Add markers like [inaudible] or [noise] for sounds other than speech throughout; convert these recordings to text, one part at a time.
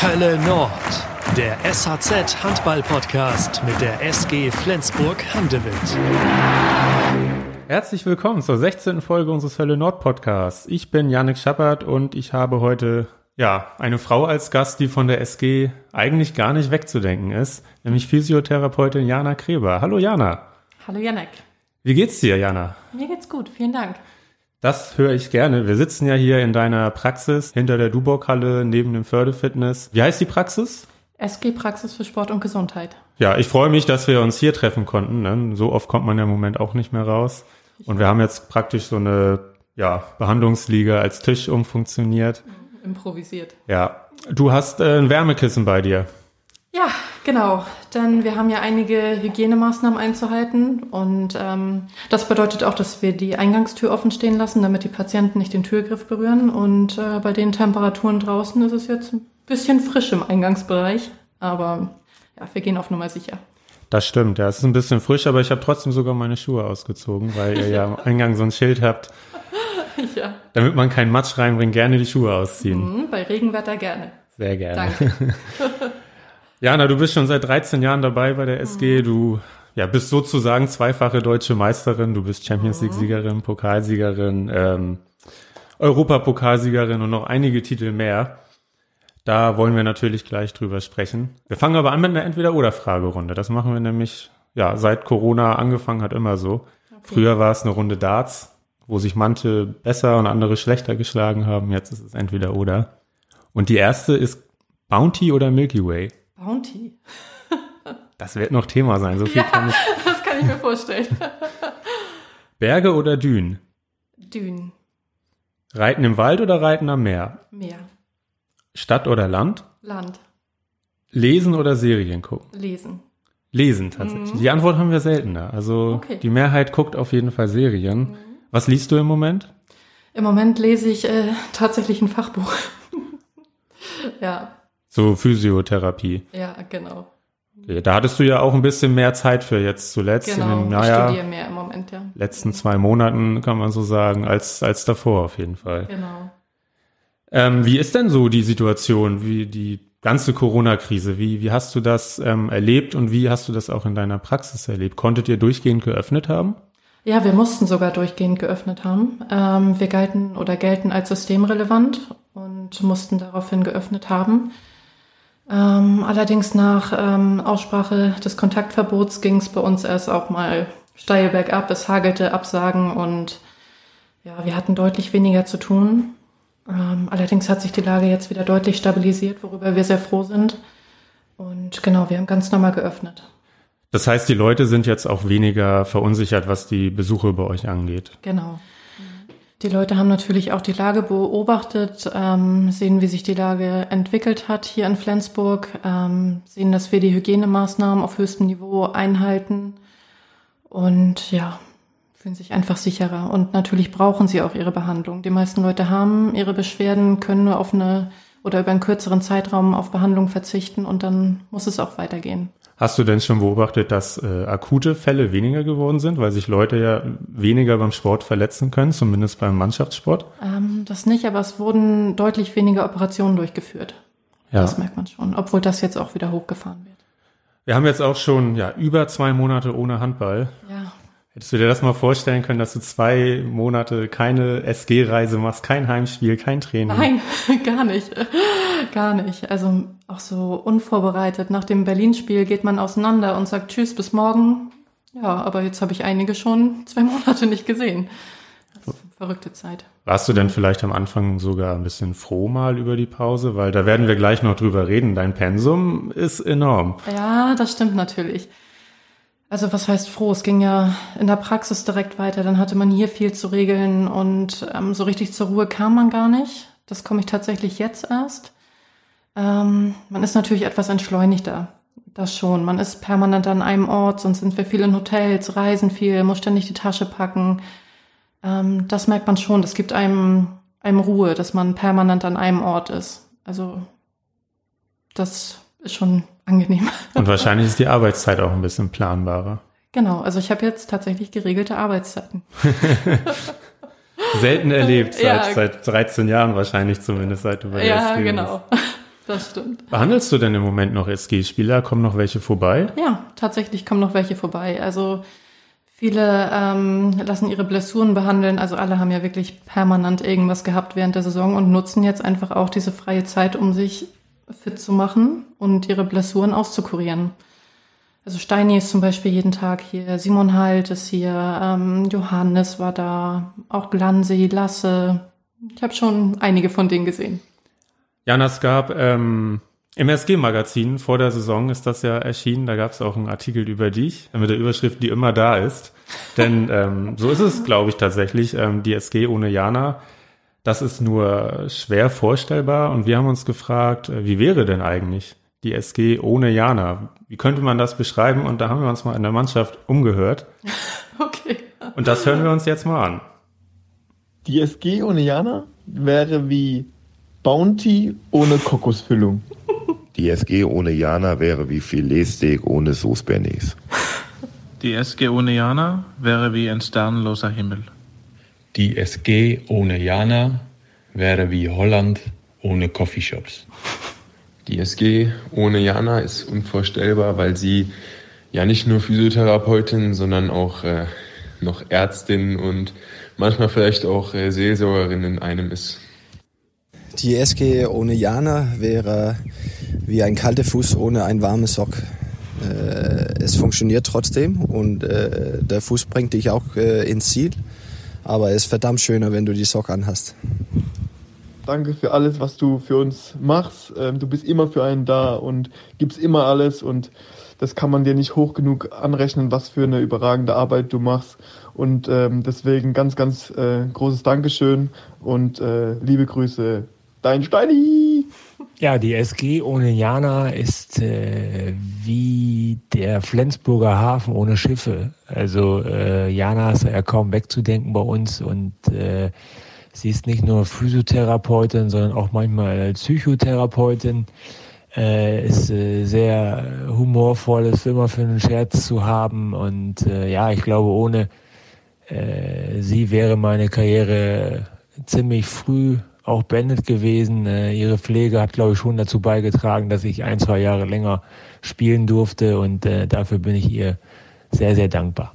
Hölle Nord, der SHZ Handball Podcast mit der SG Flensburg Handewitt. Herzlich willkommen zur 16. Folge unseres Hölle Nord Podcasts. Ich bin Janik Schappert und ich habe heute ja, eine Frau als Gast, die von der SG eigentlich gar nicht wegzudenken ist, nämlich Physiotherapeutin Jana Kreber. Hallo Jana. Hallo Janek. Wie geht's dir, Jana? Mir geht's gut, vielen Dank. Das höre ich gerne. Wir sitzen ja hier in deiner Praxis hinter der Dubock-Halle neben dem Fördefitness. Wie heißt die Praxis? SG Praxis für Sport und Gesundheit. Ja, ich freue mich, dass wir uns hier treffen konnten. Ne? So oft kommt man ja im Moment auch nicht mehr raus. Und wir haben jetzt praktisch so eine ja, Behandlungsliga als Tisch umfunktioniert. Improvisiert. Ja, du hast äh, ein Wärmekissen bei dir. Ja, genau. Denn wir haben ja einige Hygienemaßnahmen einzuhalten und ähm, das bedeutet auch, dass wir die Eingangstür offen stehen lassen, damit die Patienten nicht den Türgriff berühren. Und äh, bei den Temperaturen draußen ist es jetzt ein bisschen frisch im Eingangsbereich, aber ja, wir gehen auf Nummer sicher. Das stimmt, ja, es ist ein bisschen frisch, aber ich habe trotzdem sogar meine Schuhe ausgezogen, weil ihr ja am [laughs] Eingang so ein Schild habt. Ja. Damit man keinen Matsch reinbringt, gerne die Schuhe ausziehen. Mhm, bei Regenwetter gerne. Sehr gerne. Danke. [laughs] Jana, du bist schon seit 13 Jahren dabei bei der SG. Mhm. Du ja, bist sozusagen zweifache deutsche Meisterin. Du bist Champions League-Siegerin, mhm. Pokalsiegerin, ähm, Europapokalsiegerin und noch einige Titel mehr. Da wollen wir natürlich gleich drüber sprechen. Wir fangen aber an mit einer Entweder-Oder-Fragerunde. Das machen wir nämlich, ja, seit Corona angefangen hat immer so. Okay. Früher war es eine Runde Darts wo sich manche besser und andere schlechter geschlagen haben. Jetzt ist es entweder oder. Und die erste ist Bounty oder Milky Way? Bounty. das wird noch Thema sein. So viel ja, kann ich. [laughs] Das kann ich mir vorstellen. Berge oder Dünen? Dünen. Reiten im Wald oder Reiten am Meer? Meer. Stadt oder Land? Land. Lesen oder Serien gucken? Lesen. Lesen tatsächlich. Mhm. Die Antwort haben wir seltener. Also okay. die Mehrheit guckt auf jeden Fall Serien. Mhm. Was liest du im Moment? Im Moment lese ich äh, tatsächlich ein Fachbuch. [laughs] ja. So Physiotherapie. Ja, genau. Okay, da hattest du ja auch ein bisschen mehr Zeit für jetzt zuletzt. Genau, in den, naja, ich studiere mehr im Moment, ja. Letzten zwei Monaten kann man so sagen, als, als davor auf jeden Fall. Genau. Ähm, wie ist denn so die Situation, wie die ganze Corona-Krise? Wie, wie hast du das ähm, erlebt und wie hast du das auch in deiner Praxis erlebt? Konntet ihr durchgehend geöffnet haben? Ja, wir mussten sogar durchgehend geöffnet haben. Ähm, wir galten oder gelten als systemrelevant und mussten daraufhin geöffnet haben. Ähm, allerdings nach ähm, Aussprache des Kontaktverbots ging es bei uns erst auch mal steil bergab. Es hagelte Absagen und ja, wir hatten deutlich weniger zu tun. Ähm, allerdings hat sich die Lage jetzt wieder deutlich stabilisiert, worüber wir sehr froh sind. Und genau, wir haben ganz normal geöffnet. Das heißt, die Leute sind jetzt auch weniger verunsichert, was die Besuche bei euch angeht. Genau. Die Leute haben natürlich auch die Lage beobachtet, ähm, sehen, wie sich die Lage entwickelt hat hier in Flensburg, ähm, sehen, dass wir die Hygienemaßnahmen auf höchstem Niveau einhalten und ja, fühlen sich einfach sicherer. Und natürlich brauchen sie auch ihre Behandlung. Die meisten Leute haben ihre Beschwerden, können nur auf eine oder über einen kürzeren Zeitraum auf Behandlung verzichten und dann muss es auch weitergehen. Hast du denn schon beobachtet, dass äh, akute Fälle weniger geworden sind, weil sich Leute ja weniger beim Sport verletzen können, zumindest beim Mannschaftssport? Ähm, das nicht, aber es wurden deutlich weniger Operationen durchgeführt. Ja. Das merkt man schon, obwohl das jetzt auch wieder hochgefahren wird. Wir haben jetzt auch schon ja, über zwei Monate ohne Handball. Ja. Hättest du dir das mal vorstellen können, dass du zwei Monate keine SG-Reise machst, kein Heimspiel, kein Training? Nein, [laughs] gar nicht. Gar nicht. Also auch so unvorbereitet. Nach dem Berlin-Spiel geht man auseinander und sagt Tschüss, bis morgen. Ja, aber jetzt habe ich einige schon zwei [laughs] Monate nicht gesehen. verrückte Zeit. Warst du denn vielleicht am Anfang sogar ein bisschen froh mal über die Pause? Weil da werden wir gleich noch drüber reden. Dein Pensum ist enorm. Ja, das stimmt natürlich. Also was heißt froh? Es ging ja in der Praxis direkt weiter. Dann hatte man hier viel zu regeln und ähm, so richtig zur Ruhe kam man gar nicht. Das komme ich tatsächlich jetzt erst. Ähm, man ist natürlich etwas entschleunigter. Das schon. Man ist permanent an einem Ort, sonst sind wir viel in Hotels, reisen viel, muss ständig die Tasche packen. Ähm, das merkt man schon. Das gibt einem, einem Ruhe, dass man permanent an einem Ort ist. Also das ist schon angenehm. [laughs] Und wahrscheinlich ist die Arbeitszeit auch ein bisschen planbarer. Genau, also ich habe jetzt tatsächlich geregelte Arbeitszeiten. [laughs] Selten erlebt, seit, ja. seit 13 Jahren wahrscheinlich zumindest, seit du bei Ja, genau. [laughs] das stimmt. Behandelst du denn im Moment noch SG-Spieler? Kommen noch welche vorbei? Ja, tatsächlich kommen noch welche vorbei. Also viele ähm, lassen ihre Blessuren behandeln. Also alle haben ja wirklich permanent irgendwas gehabt während der Saison und nutzen jetzt einfach auch diese freie Zeit, um sich fit zu machen und ihre Blessuren auszukurieren. Also Steini ist zum Beispiel jeden Tag hier, Simon Halt ist hier, ähm, Johannes war da, auch Glansi, Lasse. Ich habe schon einige von denen gesehen. Jana, es gab ähm, im SG-Magazin vor der Saison ist das ja erschienen. Da gab es auch einen Artikel über dich mit der Überschrift, die immer da ist. Denn ähm, so ist es, glaube ich, tatsächlich. Ähm, die SG ohne Jana, das ist nur schwer vorstellbar. Und wir haben uns gefragt, äh, wie wäre denn eigentlich die SG ohne Jana? Wie könnte man das beschreiben? Und da haben wir uns mal in der Mannschaft umgehört. [laughs] Okay. Und das hören wir uns jetzt mal an. Die SG ohne Jana wäre wie Bounty ohne Kokosfüllung. [laughs] Die SG ohne Jana wäre wie Filetsteak ohne Sauce Bernays. Die SG ohne Jana wäre wie ein sternloser Himmel. Die SG ohne Jana wäre wie Holland ohne Coffeeshops. Die SG ohne Jana ist unvorstellbar, weil sie ja nicht nur Physiotherapeutin, sondern auch äh, noch Ärztin und manchmal vielleicht auch äh, Seelsorgerin in einem ist. Die SG ohne Jana wäre wie ein kalter Fuß ohne ein warmes Sock. Äh, es funktioniert trotzdem und äh, der Fuß bringt dich auch äh, ins Ziel. Aber es ist verdammt schöner, wenn du die Sock anhast. Danke für alles, was du für uns machst. Ähm, du bist immer für einen da und gibst immer alles und das kann man dir nicht hoch genug anrechnen, was für eine überragende Arbeit du machst. Und ähm, deswegen ganz, ganz äh, großes Dankeschön und äh, liebe Grüße, dein Steini! Ja, die SG ohne Jana ist äh, wie der Flensburger Hafen ohne Schiffe. Also äh, Jana ist ja kaum wegzudenken bei uns und äh, sie ist nicht nur Physiotherapeutin, sondern auch manchmal Psychotherapeutin. Äh, ist äh, sehr humorvoll, ist immer für einen Scherz zu haben und äh, ja, ich glaube, ohne äh, sie wäre meine Karriere ziemlich früh auch beendet gewesen. Äh, ihre Pflege hat, glaube ich, schon dazu beigetragen, dass ich ein, zwei Jahre länger spielen durfte und äh, dafür bin ich ihr sehr, sehr dankbar.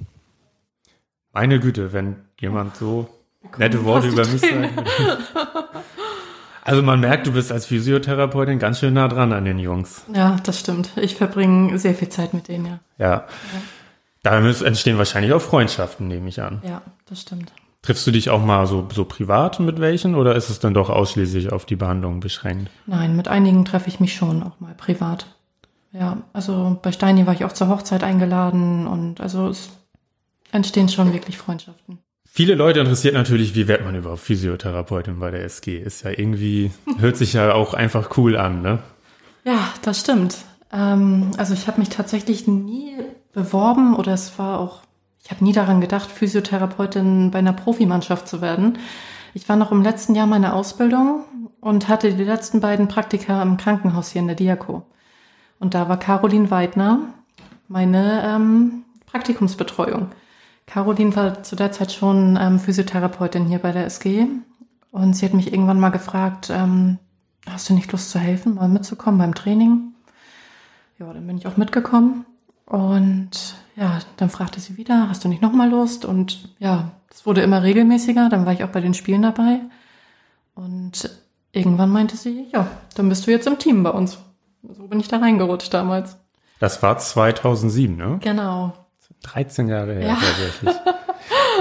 Meine Güte, wenn jemand so nette Worte über mich sagt. [laughs] Also man merkt, du bist als Physiotherapeutin ganz schön nah dran an den Jungs. Ja, das stimmt. Ich verbringe sehr viel Zeit mit denen, ja. Ja. ja. Da entstehen wahrscheinlich auch Freundschaften, nehme ich an. Ja, das stimmt. Triffst du dich auch mal so, so privat mit welchen oder ist es dann doch ausschließlich auf die Behandlung beschränkt? Nein, mit einigen treffe ich mich schon auch mal privat. Ja, also bei Steini war ich auch zur Hochzeit eingeladen und also es entstehen schon wirklich Freundschaften. Viele Leute interessiert natürlich, wie wird man überhaupt Physiotherapeutin bei der SG? Ist ja irgendwie, hört sich ja auch einfach cool an, ne? Ja, das stimmt. Ähm, also ich habe mich tatsächlich nie beworben oder es war auch, ich habe nie daran gedacht, Physiotherapeutin bei einer Profimannschaft zu werden. Ich war noch im letzten Jahr meiner Ausbildung und hatte die letzten beiden Praktika im Krankenhaus hier in der Diako. Und da war Caroline Weidner meine ähm, Praktikumsbetreuung. Caroline war zu der Zeit schon ähm, Physiotherapeutin hier bei der SG und sie hat mich irgendwann mal gefragt, ähm, hast du nicht Lust zu helfen, mal mitzukommen beim Training? Ja, dann bin ich auch mitgekommen und ja, dann fragte sie wieder, hast du nicht nochmal Lust? Und ja, es wurde immer regelmäßiger, dann war ich auch bei den Spielen dabei und irgendwann meinte sie, ja, dann bist du jetzt im Team bei uns. So bin ich da reingerutscht damals. Das war 2007, ne? Genau. 13 Jahre her ja. tatsächlich.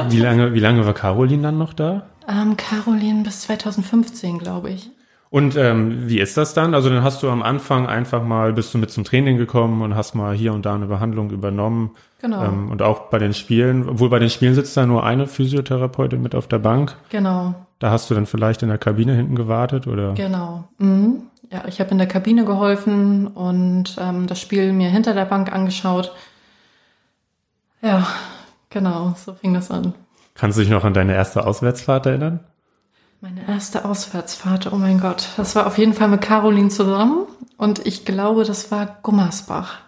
wie, lange, wie lange war Caroline dann noch da? Ähm, Caroline bis 2015, glaube ich. Und ähm, wie ist das dann? Also dann hast du am Anfang einfach mal, bist du mit zum Training gekommen und hast mal hier und da eine Behandlung übernommen. Genau. Ähm, und auch bei den Spielen, obwohl bei den Spielen sitzt da nur eine Physiotherapeutin mit auf der Bank. Genau. Da hast du dann vielleicht in der Kabine hinten gewartet, oder? Genau. Mhm. Ja, ich habe in der Kabine geholfen und ähm, das Spiel mir hinter der Bank angeschaut. Ja, genau, so fing das an. Kannst du dich noch an deine erste Auswärtsfahrt erinnern? Meine erste Auswärtsfahrt, oh mein Gott. Das war auf jeden Fall mit Caroline zusammen und ich glaube, das war Gummersbach.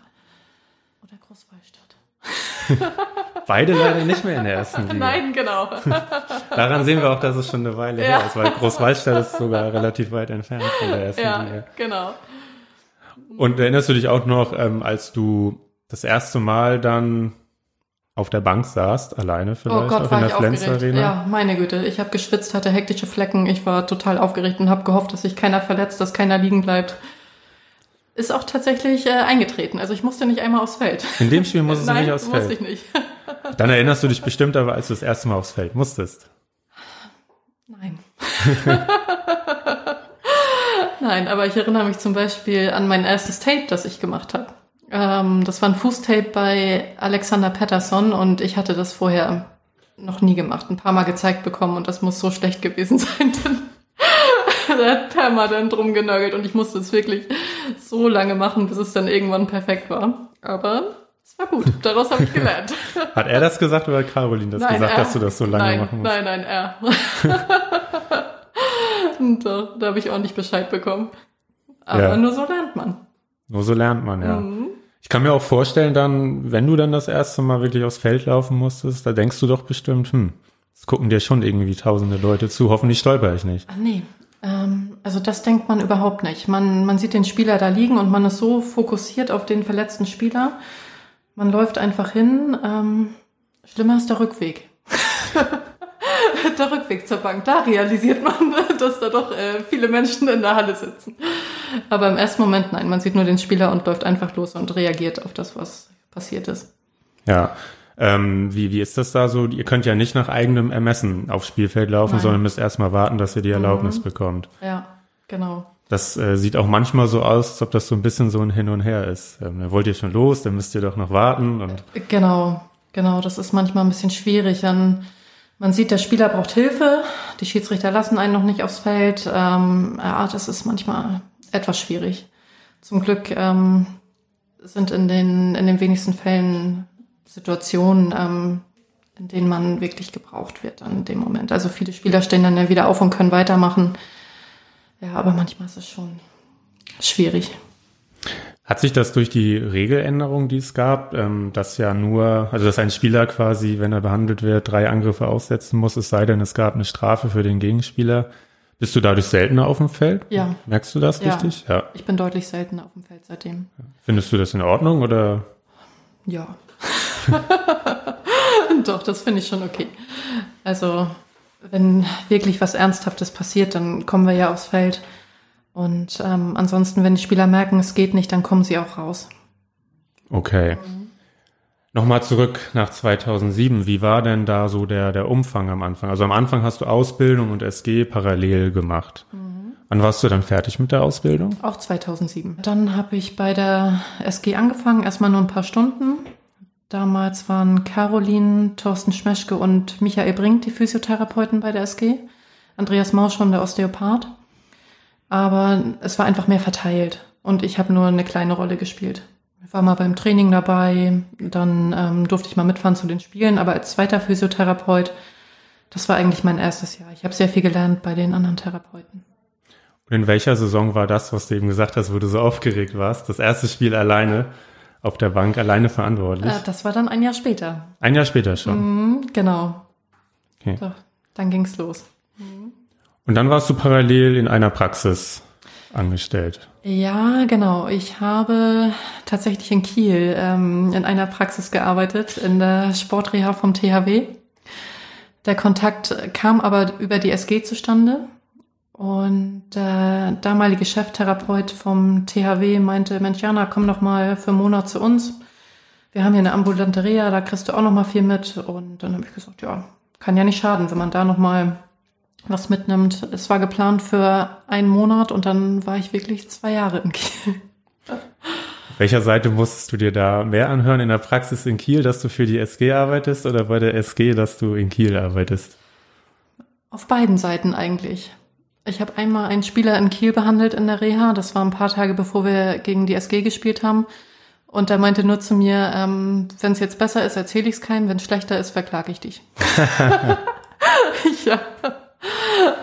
Oder Großwallstadt. [laughs] Beide leider nicht mehr in der ersten [laughs] Liga. Nein, genau. [laughs] Daran sehen wir auch, dass es schon eine Weile Ja. her ist, weil Großwaldstadt ist sogar relativ weit entfernt von der ersten ja, Liga. genau. Und erinnerst du dich auch noch, ähm, als du das erste Mal dann auf der Bank saßt, alleine vielleicht, Oh Gott, auch war in ich der Flens aufgeregt. Arena? Ja, meine Güte. Ich habe geschwitzt, hatte hektische Flecken. Ich war total aufgeregt und habe gehofft, dass sich keiner verletzt, dass keiner liegen bleibt. Ist auch tatsächlich äh, eingetreten. Also ich musste nicht einmal aufs Feld. In dem Spiel musstest du Nein, nicht aufs musste Feld. ich nicht. [laughs] Dann erinnerst du dich bestimmt aber, als du das erste Mal aufs Feld musstest. Nein. [laughs] Nein, aber ich erinnere mich zum Beispiel an mein erstes Tape, das ich gemacht habe. Ähm, das war ein Fußtape bei Alexander Patterson und ich hatte das vorher noch nie gemacht, ein paar Mal gezeigt bekommen und das muss so schlecht gewesen [laughs] sein. Er hat permanent drum genörgelt und ich musste es wirklich so lange machen, bis es dann irgendwann perfekt war. Aber es war gut, daraus habe ich [laughs] gelernt. Hat er das gesagt oder hat Caroline das gesagt, er. dass du das so lange nein, machen musst? Nein, nein, er. [laughs] Doch, da habe ich ordentlich Bescheid bekommen. Aber Ja. nur so lernt man. Nur so lernt man, ja. Mhm. Ich kann mir auch vorstellen, dann, wenn du dann das erste Mal wirklich aufs Feld laufen musstest, da denkst du doch bestimmt, hm, es gucken dir schon irgendwie tausende Leute zu, hoffentlich stolper ich nicht. Ah, nee. Ähm, also das denkt man überhaupt nicht. Man, man sieht den Spieler da liegen und man ist so fokussiert auf den verletzten Spieler. Man läuft einfach hin. Ähm, schlimmer ist der Rückweg. [laughs] [laughs] der Rückweg zur Bank. Da realisiert man, [laughs] dass da doch äh, viele Menschen in der Halle sitzen. Aber im ersten Moment nein, man sieht nur den Spieler und läuft einfach los und reagiert auf das, was passiert ist. Ja. Ähm, wie, wie ist das da so? Ihr könnt ja nicht nach eigenem Ermessen aufs Spielfeld laufen, Nein. sondern müsst erstmal warten, dass ihr die Erlaubnis Mhm. bekommt. Ja, genau. Das äh, sieht auch manchmal so aus, als ob das so ein bisschen so ein Hin und Her ist. Ähm, dann wollt ihr schon los, dann müsst ihr doch noch warten und Genau, genau. Das ist manchmal ein bisschen schwierig. Dann, man sieht, der Spieler braucht Hilfe. Die Schiedsrichter lassen einen noch nicht aufs Feld. Ähm, ja, das ist manchmal etwas schwierig. Zum Glück ähm, sind in den, in den wenigsten Fällen Situationen, ähm, in denen man wirklich gebraucht wird dann in dem Moment. Also viele Spieler stehen dann ja wieder auf und können weitermachen. Ja, aber manchmal ist es schon schwierig. Hat sich das durch die Regeländerung, die es gab, ähm, dass ja nur, also dass ein Spieler quasi, wenn er behandelt wird, drei Angriffe aussetzen muss, es sei denn, es gab eine Strafe für den Gegenspieler. Bist du dadurch seltener auf dem Feld? Ja. Merkst du das Ja. richtig? Ja. Ich bin deutlich seltener auf dem Feld seitdem. Findest du das in Ordnung oder? Ja. [laughs] Doch, das finde ich schon okay. Also, wenn wirklich was Ernsthaftes passiert, dann kommen wir ja aufs Feld. Und ähm, ansonsten, wenn die Spieler merken, es geht nicht, dann kommen sie auch raus. Okay. Nochmal zurück nach 2007. Wie war denn da so der, der Umfang am Anfang? Also am Anfang hast du Ausbildung und SG parallel gemacht. Wann warst du dann fertig mit der Ausbildung? Auch 2007. Dann habe ich bei der SG angefangen, erstmal nur ein paar Stunden. Damals waren Caroline, Thorsten Schmeschke und Michael Brink die Physiotherapeuten bei der SG. Andreas Mauschon, der Osteopath. Aber es war einfach mehr verteilt und ich habe nur eine kleine Rolle gespielt. Ich war mal beim Training dabei, dann ähm, durfte ich mal mitfahren zu den Spielen, aber als zweiter Physiotherapeut, das war eigentlich mein erstes Jahr. Ich habe sehr viel gelernt bei den anderen Therapeuten. Und in welcher Saison war das, was du eben gesagt hast, wo du so aufgeregt warst? Das erste Spiel alleine auf der Bank, alleine verantwortlich? Äh, das war dann ein Jahr später. Ein Jahr später schon. Mhm, genau. Okay. Doch, dann ging's los. Und dann warst du parallel in einer Praxis angestellt. Ja, genau. Ich habe tatsächlich in Kiel ähm, in einer Praxis gearbeitet, in der Sportreha vom THW. Der Kontakt kam aber über die SG zustande. Und der damalige Cheftherapeut vom THW meinte, Mensch, Jana, komm doch mal für einen Monat zu uns. Wir haben hier eine ambulante Reha, da kriegst du auch noch mal viel mit. Und dann habe ich gesagt, ja, kann ja nicht schaden, wenn man da noch mal was mitnimmt. Es war geplant für einen Monat und dann war ich wirklich zwei Jahre in Kiel. Auf welcher Seite musstest du dir da mehr anhören? In der Praxis in Kiel, dass du für die SG arbeitest oder bei der SG, dass du in Kiel arbeitest? Auf beiden Seiten eigentlich. Ich habe einmal einen Spieler in Kiel behandelt in der Reha. Das war ein paar Tage bevor wir gegen die SG gespielt haben. Und er meinte nur zu mir, ähm, wenn es jetzt besser ist, erzähle ich es keinem. Wenn es schlechter ist, verklage ich dich. [laughs] [laughs] ja.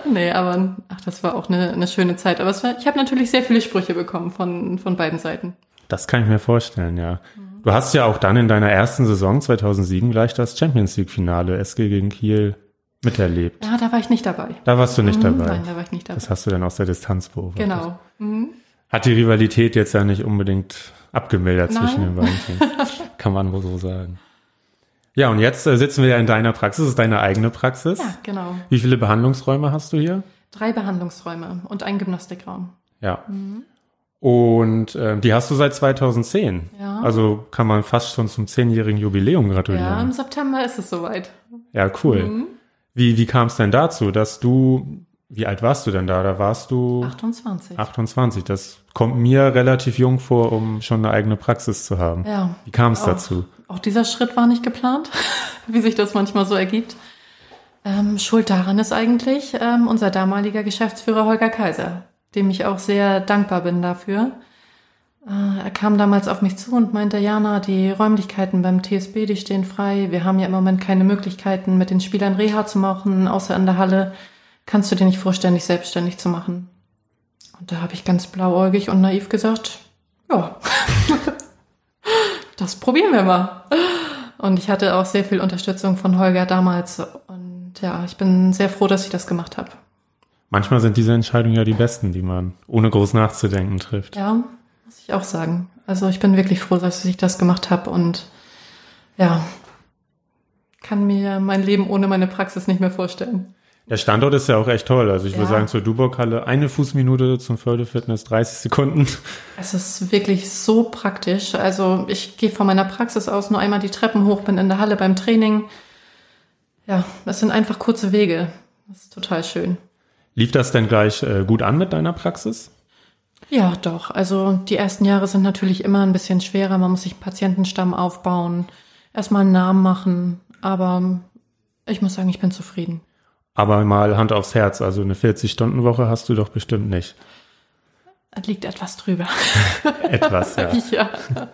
Nee, aber ach, das war auch eine, eine schöne Zeit. Aber war, ich habe natürlich sehr viele Sprüche bekommen von, von beiden Seiten. Das kann ich mir vorstellen, ja. Du hast ja auch dann in deiner ersten Saison 2007 gleich das Champions League Finale SG gegen Kiel miterlebt. Ja, da war ich nicht dabei. Da warst du nicht Mhm, dabei. Nein, da war ich nicht dabei. Das hast du dann aus der Distanz beobachtet. Genau. Mhm. Hat die Rivalität jetzt ja nicht unbedingt abgemildert Nein. zwischen den beiden Teams. [laughs] Kann man wohl so sagen. Ja, und jetzt äh, sitzen wir ja in deiner Praxis. Das ist deine eigene Praxis. Ja, genau. Wie viele Behandlungsräume hast du hier? Drei Behandlungsräume und ein Gymnastikraum. Ja. Mhm. Und ähm, die hast du seit 2010. Ja. Also kann man fast schon zum zehnjährigen Jubiläum Ja, gratulieren. im September ist es soweit. Ja, cool. Mhm. Wie, wie kam es denn dazu, dass du, wie alt warst du denn da? Da warst du 28. 28. Das kommt mir relativ jung vor, um schon eine eigene Praxis zu haben. Ja. Wie kam es dazu? Auch dieser Schritt war nicht geplant, [laughs] wie sich das manchmal so ergibt. Ähm, Schuld daran ist eigentlich ähm, unser damaliger Geschäftsführer Holger Kaiser, dem ich auch sehr dankbar bin dafür. Äh, er kam damals auf mich zu und meinte, Jana, die Räumlichkeiten beim TSB, die stehen frei. Wir haben ja im Moment keine Möglichkeiten, mit den Spielern Reha zu machen, außer in der Halle. Kannst du dir nicht vorstellen, dich selbstständig zu machen? Und da habe ich ganz blauäugig und naiv gesagt, ja, [laughs] das probieren wir mal. Und ich hatte auch sehr viel Unterstützung von Holger damals. Und ja, ich bin sehr froh, dass ich das gemacht habe. Manchmal sind diese Entscheidungen ja die besten, die man ohne groß nachzudenken trifft. Ja, muss ich auch sagen. Also ich bin wirklich froh, dass ich das gemacht habe und ja, kann mir mein Leben ohne meine Praxis nicht mehr vorstellen. Der Standort ist ja auch echt toll. Also ich würde Ja. sagen, zur Duburg-Halle eine Fußminute zum Förderfitness, 30 Sekunden. Es ist wirklich so praktisch. Also ich gehe von meiner Praxis aus nur einmal die Treppen hoch, bin in der Halle beim Training. Ja, es sind einfach kurze Wege. Das ist total schön. Lief das denn gleich äh, gut an mit deiner Praxis? Ja, doch. Also die ersten Jahre sind natürlich immer ein bisschen schwerer. Man muss sich einen Patientenstamm aufbauen, erstmal einen Namen machen. Aber ich muss sagen, ich bin zufrieden. Aber mal Hand aufs Herz, also eine 40-Stunden-Woche hast du doch bestimmt nicht. Es liegt etwas drüber. [laughs] Etwas, ja. [laughs] ja. [laughs]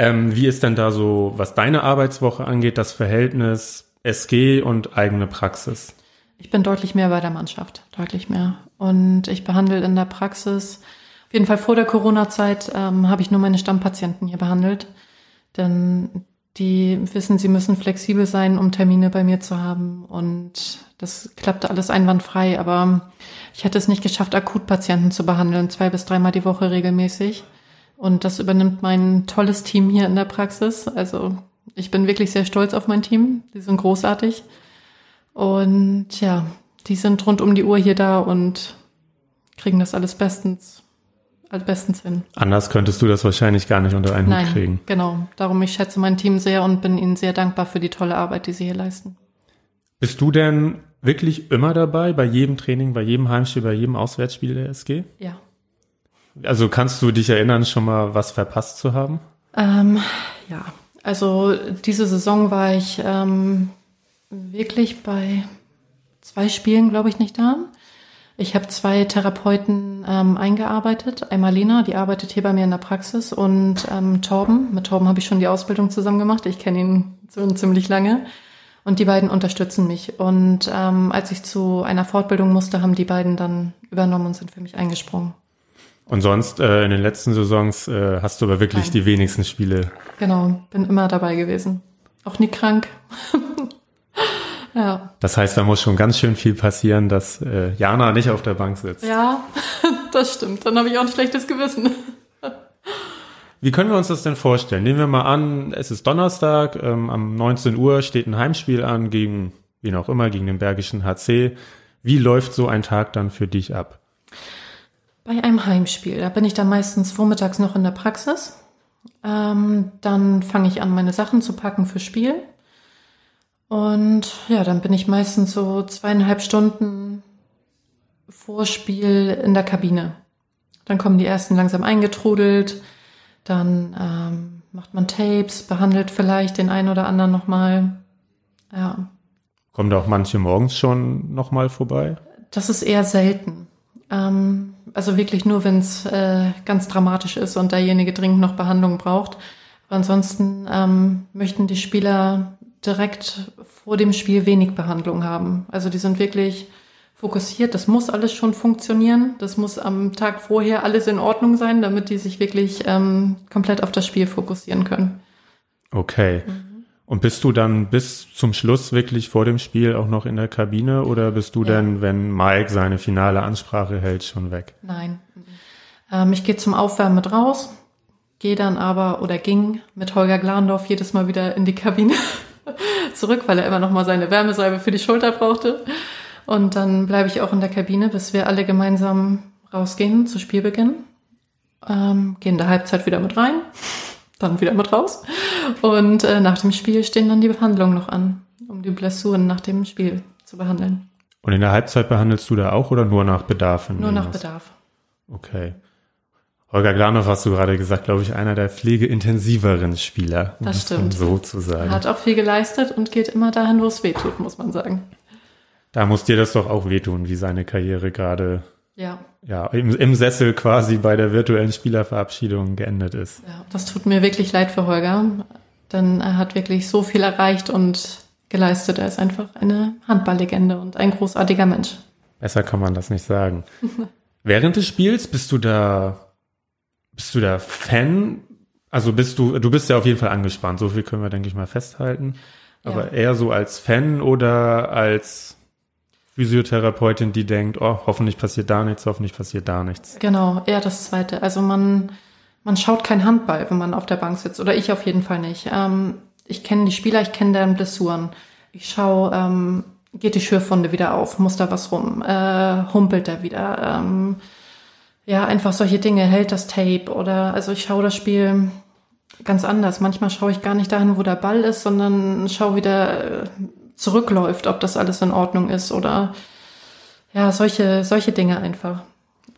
Ähm, wie ist denn da so, was deine Arbeitswoche angeht, das Verhältnis SG und eigene Praxis? Ich bin deutlich mehr bei der Mannschaft, deutlich mehr. Und ich behandle in der Praxis, auf jeden Fall vor der Corona-Zeit, ähm, habe ich nur meine Stammpatienten hier behandelt. Denn die wissen, sie müssen flexibel sein, um Termine bei mir zu haben. Und das klappte alles einwandfrei. Aber ich hätte es nicht geschafft, Akutpatienten zu behandeln, zwei bis dreimal die Woche regelmäßig. Und das übernimmt mein tolles Team hier in der Praxis. Also ich bin wirklich sehr stolz auf mein Team. Die sind großartig. Und ja, die sind rund um die Uhr hier da und kriegen das alles bestens, alles bestens hin. Anders könntest du das wahrscheinlich gar nicht unter einen Hut kriegen. Nein, genau. Darum, ich schätze mein Team sehr und bin ihnen sehr dankbar für die tolle Arbeit, die sie hier leisten. Bist du denn wirklich immer dabei, bei jedem Training, bei jedem Heimspiel, bei jedem Auswärtsspiel der SG? Ja. Also kannst du dich erinnern, schon mal was verpasst zu haben? Ähm, ja, also diese Saison war ich ähm, wirklich bei zwei Spielen, glaube ich, nicht da. Ich habe zwei Therapeuten ähm, eingearbeitet. Einmal Lena, die arbeitet hier bei mir in der Praxis, und ähm, Torben. Mit Torben habe ich schon die Ausbildung zusammen gemacht. Ich kenne ihn schon ziemlich lange. Und die beiden unterstützen mich. Und ähm, als ich zu einer Fortbildung musste, haben die beiden dann übernommen und sind für mich eingesprungen. Und sonst äh, in den letzten Saisons äh, hast du aber wirklich Nein. die wenigsten Spiele. Genau, bin immer dabei gewesen. Auch nie krank. [laughs] ja. Das heißt, da muss schon ganz schön viel passieren, dass äh, Jana nicht auf der Bank sitzt. Ja, [laughs] das stimmt. Dann habe ich auch ein schlechtes Gewissen. [laughs] Wie können wir uns das denn vorstellen? Nehmen wir mal an, es ist Donnerstag, ähm, am 19 Uhr steht ein Heimspiel an gegen, wen auch immer, gegen den Bergischen HC. Wie läuft so ein Tag dann für dich ab? Bei einem Heimspiel, da bin ich dann meistens vormittags noch in der Praxis. Ähm, dann fange ich an, meine Sachen zu packen für Spiel. Und ja, dann bin ich meistens so zweieinhalb Stunden vor Spiel in der Kabine. Dann kommen die ersten langsam eingetrudelt. Dann ähm, macht man Tapes, behandelt vielleicht den einen oder anderen nochmal. Ja, Kommen da auch manche morgens schon nochmal vorbei? das ist eher selten. Ähm, also wirklich nur, wenn es äh, ganz dramatisch ist und derjenige dringend noch Behandlung braucht. Aber ansonsten ähm, möchten die Spieler direkt vor dem Spiel wenig Behandlung haben. Also die sind wirklich fokussiert. Das muss alles schon funktionieren. Das muss am Tag vorher alles in Ordnung sein, damit die sich wirklich ähm, komplett auf das Spiel fokussieren können. Okay. Und bist du dann bis zum Schluss wirklich vor dem Spiel auch noch in der Kabine oder bist du Ja. denn, wenn Mike seine finale Ansprache hält, schon weg? Nein. Ähm, ich gehe zum Aufwärmen mit raus, gehe dann aber oder ging mit Holger Glandorf jedes Mal wieder in die Kabine zurück, weil er immer noch mal seine Wärmesalbe für die Schulter brauchte. Und dann bleibe ich auch in der Kabine, bis wir alle gemeinsam rausgehen zu Spielbeginn. Ähm, gehen in der Halbzeit wieder mit rein, dann wieder mit raus. Und äh, nach dem Spiel stehen dann die Behandlungen noch an, um die Blessuren nach dem Spiel zu behandeln. Und in der Halbzeit behandelst du da auch oder nur nach Bedarf? Nur nach? Bedarf. Okay. Holger Glanow hast du gerade gesagt, glaube ich, einer der pflegeintensiveren Spieler. um Das stimmt. So zu sagen. Hat auch viel geleistet und geht immer dahin, wo es weh tut, muss man sagen. Da muss dir das doch auch wehtun, wie seine Karriere gerade Ja, ja, im, im Sessel quasi bei der virtuellen Spielerverabschiedung geendet ist. ja, das tut mir wirklich leid für Holger, denn er hat wirklich so viel erreicht und geleistet. Er ist einfach eine Handballlegende und ein großartiger Mensch. Besser kann man das nicht sagen. [laughs] Während des Spiels bist du da, bist du da Fan? Also bist du, du bist ja auf jeden Fall angespannt. So viel können wir, denke ich mal, festhalten. Aber Ja. eher so als Fan oder als Physiotherapeutin, die denkt, oh, hoffentlich passiert da nichts, hoffentlich passiert da nichts. Genau, eher das Zweite. Also man, man schaut kein Handball, wenn man auf der Bank sitzt. Oder ich auf jeden Fall nicht. Ähm, ich kenne die Spieler, ich kenne deren Blessuren. Ich schaue, ähm, geht die Schürfwunde wieder auf, muss da was rum, äh, humpelt er wieder. Ähm, ja, einfach solche Dinge, hält das Tape oder, also ich schaue das Spiel ganz anders. Manchmal schaue ich gar nicht dahin, wo der Ball ist, sondern schaue, wie der äh, zurückläuft, ob das alles in Ordnung ist oder ja, solche, solche Dinge einfach.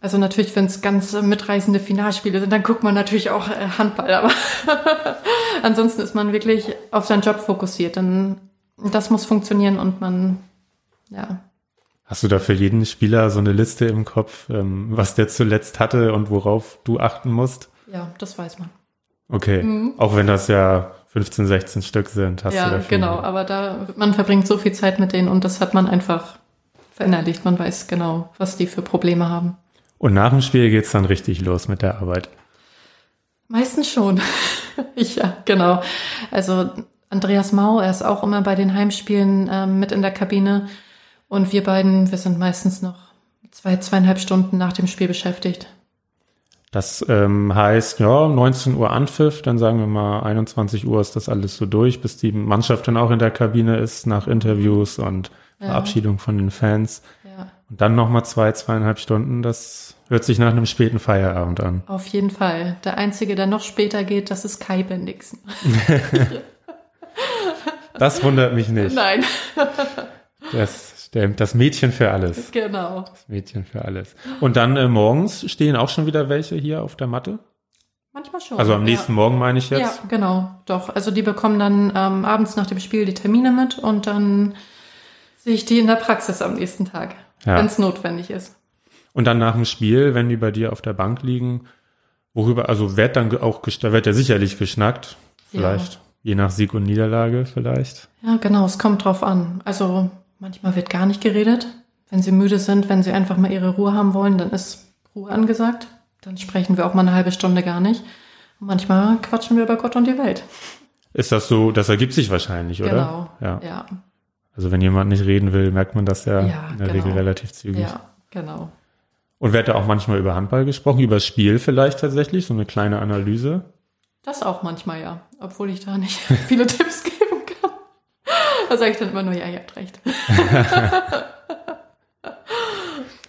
Also natürlich, wenn es ganz mitreißende Finalspiele sind, dann guckt man natürlich auch äh, Handball, aber [laughs] ansonsten ist man wirklich auf seinen Job fokussiert. Dann das muss funktionieren und man, ja, Hast du da für jeden Spieler so eine Liste im Kopf, ähm, was der zuletzt hatte und worauf du achten musst? ja, das weiß man. Okay. Mhm. Auch wenn das ja 15, 16 Stück sind, hast du ja, genau. Aber da, man verbringt so viel Zeit mit denen und das hat man einfach verinnerlicht. Man weiß genau, was die für Probleme haben. Und nach dem Spiel geht's dann richtig los mit der Arbeit. Meistens schon. ich, [laughs] ja, genau. Also Andreas Mau, er ist auch immer bei den Heimspielen ähm, mit in der Kabine. Und wir beiden, wir sind meistens noch zwei, zweieinhalb Stunden nach dem Spiel beschäftigt. Das ähm, heißt, ja, 19 Uhr Anpfiff, dann sagen wir mal 21 Uhr ist das alles so durch, bis die Mannschaft dann auch in der Kabine ist nach Interviews und Ja. Verabschiedung von den Fans. Ja. Und dann nochmal zwei, zweieinhalb Stunden, das hört sich nach einem späten Feierabend an. Auf jeden Fall. Der Einzige, der noch später geht, das ist Kai Bendixen. [laughs] Das wundert mich nicht. [laughs] Nein. Das, der, das Mädchen für alles. genau. Das Mädchen für alles. Und dann äh, morgens stehen auch schon wieder welche hier auf der Matte? Manchmal schon. Also am nächsten ja. Morgen meine ich jetzt. Ja, genau, doch. Also die bekommen dann ähm, abends nach dem Spiel die Termine mit und dann sehe ich die in der Praxis am nächsten Tag, Ja. wenn es notwendig ist. Und dann nach dem Spiel, wenn die bei dir auf der Bank liegen, worüber, also wird dann auch, wird ja sicherlich geschnackt. Vielleicht, je nach Sieg und Niederlage vielleicht. Ja, genau, es kommt drauf an. Also manchmal wird gar nicht geredet. Wenn sie müde sind, wenn sie einfach mal ihre Ruhe haben wollen, dann ist Ruhe angesagt. Dann sprechen wir auch mal eine halbe Stunde gar nicht. Und manchmal quatschen wir über Gott und die Welt. Ist das so, das ergibt sich wahrscheinlich, oder? Genau. Ja. Ja, Also wenn jemand nicht reden will, merkt man das ja, Ja, in der genau. Regel relativ zügig. ja, genau. Und wird da auch manchmal über Handball gesprochen, über das Spiel vielleicht tatsächlich, so eine kleine Analyse. Das auch manchmal, ja. Obwohl ich da nicht [laughs] viele Tipps kann. Da sage ich dann immer nur, ja, ihr habt recht. [laughs]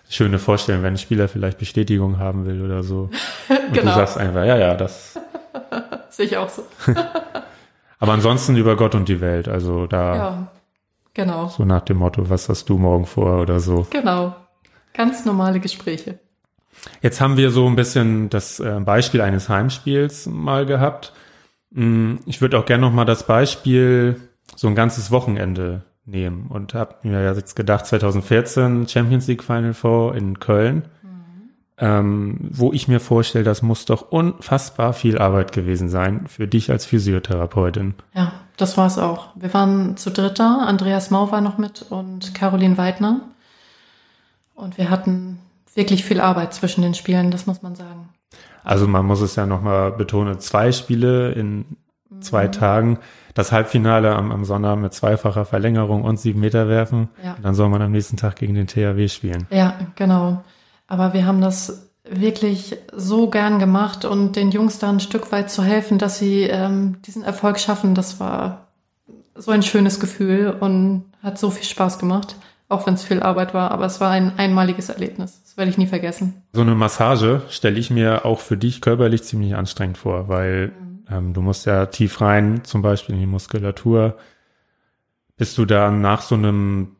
Schöne Vorstellung, wenn ein Spieler vielleicht Bestätigung haben will oder so. Und Genau. du sagst einfach, ja, ja, das. [laughs] Sehe ich auch so. [laughs] Aber ansonsten über Gott und die Welt. Also da Ja, genau. so nach dem Motto, was hast du morgen vor oder so. Genau. Ganz normale Gespräche. Jetzt haben wir so ein bisschen das äh, Beispiel eines Heimspiels mal gehabt. Mm, Ich würde auch gerne noch mal das Beispiel so ein ganzes Wochenende nehmen und habe mir ja jetzt gedacht 2014 Champions League Final Four in Köln, ähm, wo ich mir vorstelle, das muss doch unfassbar viel Arbeit gewesen sein für dich als Physiotherapeutin. Ja, das war's auch. Wir waren zu dritter. Andreas Mau war noch mit und Caroline Weidner. Und wir hatten wirklich viel Arbeit zwischen den Spielen, das muss man sagen. Also man muss es ja nochmal betonen, zwei Spiele in zwei Mhm. Tagen. Das Halbfinale am, am Sonntag mit zweifacher Verlängerung und sieben Meter werfen. Ja. Und dann soll man am nächsten Tag gegen den THW spielen. Ja, genau. Aber wir haben das wirklich so gern gemacht und den Jungs da ein Stück weit zu helfen, dass sie ähm, diesen Erfolg schaffen, das war so ein schönes Gefühl und hat so viel Spaß gemacht, auch wenn es viel Arbeit war. Aber es war ein einmaliges Erlebnis. Das werde ich nie vergessen. So eine Massage stelle ich mir auch für dich körperlich ziemlich anstrengend vor, weil Mhm. Ähm, du musst ja tief rein, zum Beispiel in die Muskulatur. Bist du da nach so einem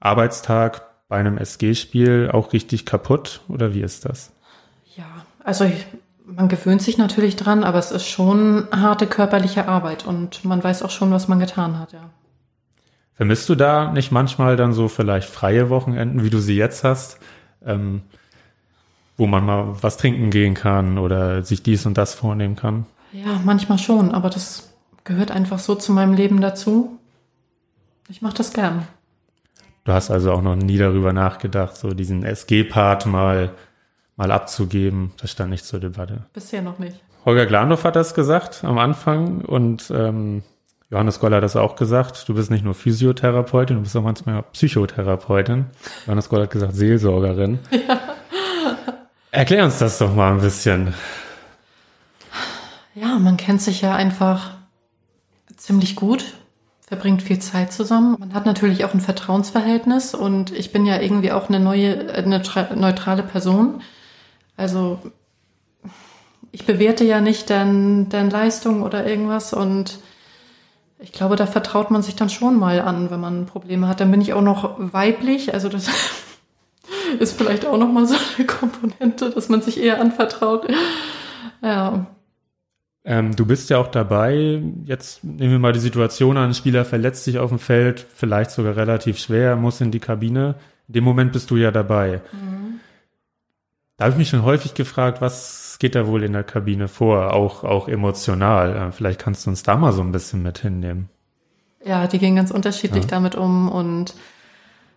Arbeitstag bei einem SG-Spiel auch richtig kaputt oder wie ist das? Ja, also ich, man gewöhnt sich natürlich dran, aber es ist schon harte körperliche Arbeit und man weiß auch schon, was man getan hat, ja. Vermisst du da nicht manchmal dann so vielleicht freie Wochenenden, wie du sie jetzt hast, ähm, wo man mal was trinken gehen kann oder sich dies und das vornehmen kann? Ja, manchmal schon, aber das gehört einfach so zu meinem Leben dazu. Ich mache das gern. Du hast also auch noch nie darüber nachgedacht, so diesen SG-Part mal, mal abzugeben. Das stand nicht zur Debatte. Bisher noch nicht. Holger Glandorf hat das gesagt am Anfang und ähm, Johannes Goll hat das auch gesagt. Du bist nicht nur Physiotherapeutin, du bist auch manchmal Psychotherapeutin. Johannes Goll hat gesagt Seelsorgerin. [laughs] Erklär uns das doch mal ein bisschen. Ja, man kennt sich ja einfach ziemlich gut, verbringt viel Zeit zusammen. Man hat natürlich auch ein Vertrauensverhältnis und ich bin ja irgendwie auch eine neue, eine tra- neutrale Person. Also ich bewerte ja nicht deine dein Leistung oder irgendwas und ich glaube, da vertraut man sich dann schon mal an, wenn man Probleme hat. Dann bin ich auch noch weiblich, also das [laughs] ist vielleicht auch noch mal so eine Komponente, dass man sich eher anvertraut. Ja, Ähm, du bist ja auch dabei. Jetzt nehmen wir mal die Situation an, ein Spieler verletzt sich auf dem Feld, vielleicht sogar relativ schwer, muss in die Kabine. In dem Moment bist du ja dabei. Da habe ich mich schon häufig gefragt, was geht da wohl in der Kabine vor, auch, auch emotional. Äh, vielleicht kannst du uns da mal so ein bisschen mit hinnehmen. Ja, die gehen ganz unterschiedlich Ja. damit um und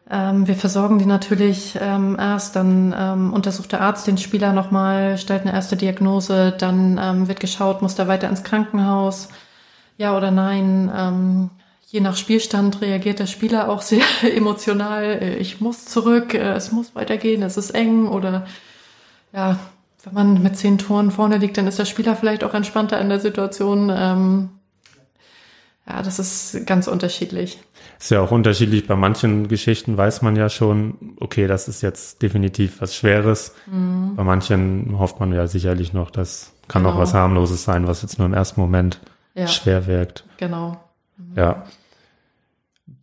wir versorgen die natürlich ähm, erst, dann ähm, untersucht der Arzt den Spieler nochmal, stellt eine erste Diagnose, dann ähm, wird geschaut, muss der weiter ins Krankenhaus, ja oder nein. Ähm, je nach Spielstand reagiert der Spieler auch sehr [laughs] emotional. Äh, Ich muss zurück, äh, es muss weitergehen, es ist eng oder ja, wenn man mit zehn Toren vorne liegt, dann ist der Spieler vielleicht auch entspannter in der Situation. Ähm, ja, das ist ganz unterschiedlich. Ist ja auch unterschiedlich. Bei manchen Geschichten weiß man ja schon, okay, das ist jetzt definitiv was Schweres. Mhm. Bei manchen hofft man ja sicherlich noch, das kann auch Genau. was harmloses sein, was jetzt nur im ersten Moment Ja. schwer wirkt. Genau. Ja.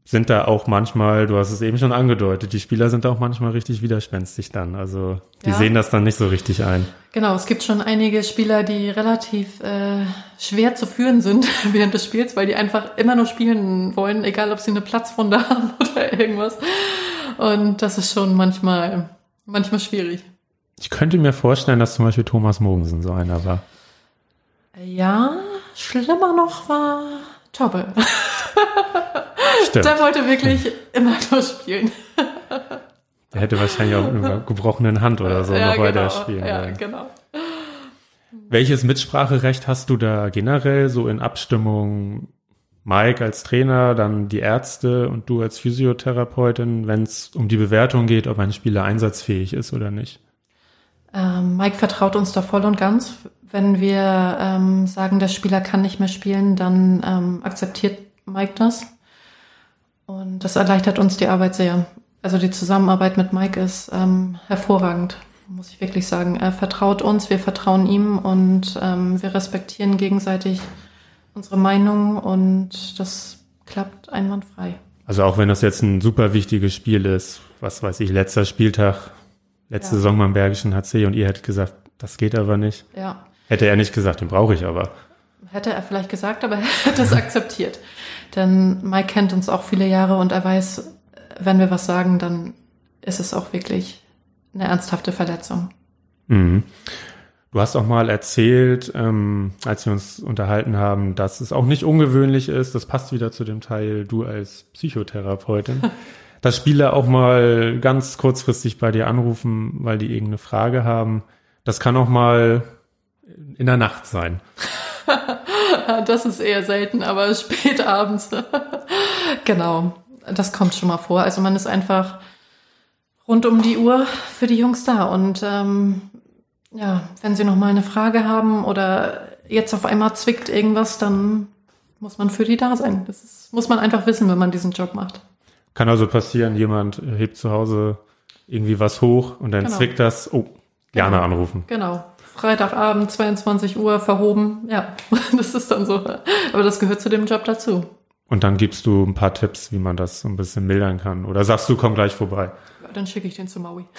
Sind da auch manchmal, du hast es eben schon angedeutet, die Spieler sind da auch manchmal richtig widerspenstig dann. Also die Ja. sehen das dann nicht so richtig ein. Genau, es gibt schon einige Spieler, die relativ äh, schwer zu führen sind [laughs] während des Spiels, weil die einfach immer nur spielen wollen, egal ob sie eine Platzwunde [laughs] haben oder irgendwas. Und das ist schon manchmal, manchmal schwierig. Ich könnte mir vorstellen, dass zum Beispiel Thomas Mogensen so einer war. Ja, schlimmer noch war Tobbe. [laughs] Stimmt. Der wollte wirklich immer nur spielen. Der hätte wahrscheinlich auch mit einer gebrochenen Hand oder so ja, noch weiter genau. spielen Ja, wollen. genau. Welches Mitspracherecht hast du da generell so in Abstimmung? Mike als Trainer, dann die Ärzte und du als Physiotherapeutin, wenn es um die Bewertung geht, ob ein Spieler einsatzfähig ist oder nicht? Ähm, Mike vertraut uns da voll und ganz. Wenn wir ähm, sagen, der Spieler kann nicht mehr spielen, dann ähm, akzeptiert Mike das. Und das erleichtert uns die Arbeit sehr. Also die Zusammenarbeit mit Mike ist ähm, hervorragend, muss ich wirklich sagen. Er vertraut uns, wir vertrauen ihm und ähm, wir respektieren gegenseitig unsere Meinung und das klappt einwandfrei. Also auch wenn das jetzt ein super wichtiges Spiel ist, was weiß ich, letzter Spieltag, letzte Ja. Saison beim Bergischen HC und ihr hättet gesagt, das geht aber nicht. Ja, Hätte er nicht gesagt, den brauche ich aber. Hätte er vielleicht gesagt, aber er hat es akzeptiert. Denn Mike kennt uns auch viele Jahre und er weiß, wenn wir was sagen, dann ist es auch wirklich eine ernsthafte Verletzung. Mhm. Du hast auch mal erzählt, ähm, als wir uns unterhalten haben, dass es auch nicht ungewöhnlich ist, das passt wieder zu dem Teil, du als Psychotherapeutin, [laughs] dass Spieler auch mal ganz kurzfristig bei dir anrufen, weil die irgendeine Frage haben. Das kann auch mal in der Nacht sein. [laughs] [laughs] das ist eher selten, aber [laughs] spät abends. [laughs] genau, das kommt schon mal vor. Also man ist einfach rund um die Uhr für die Jungs da. Und ähm, ja, wenn sie noch mal eine Frage haben oder jetzt auf einmal zwickt irgendwas, dann muss man für die da sein. Das ist, muss man einfach wissen, wenn man diesen Job macht. Kann also passieren, jemand hebt zu Hause irgendwie was hoch und dann Genau. zwickt das. Oh, gerne Genau. anrufen. Genau. Freitagabend, 22 Uhr, verhoben. Ja, [laughs] das ist dann so. Aber das gehört zu dem Job dazu. Und dann gibst du ein paar Tipps, wie man das so ein bisschen mildern kann. Oder sagst du, komm gleich vorbei. Ja, dann schicke ich den zu Maui. [laughs]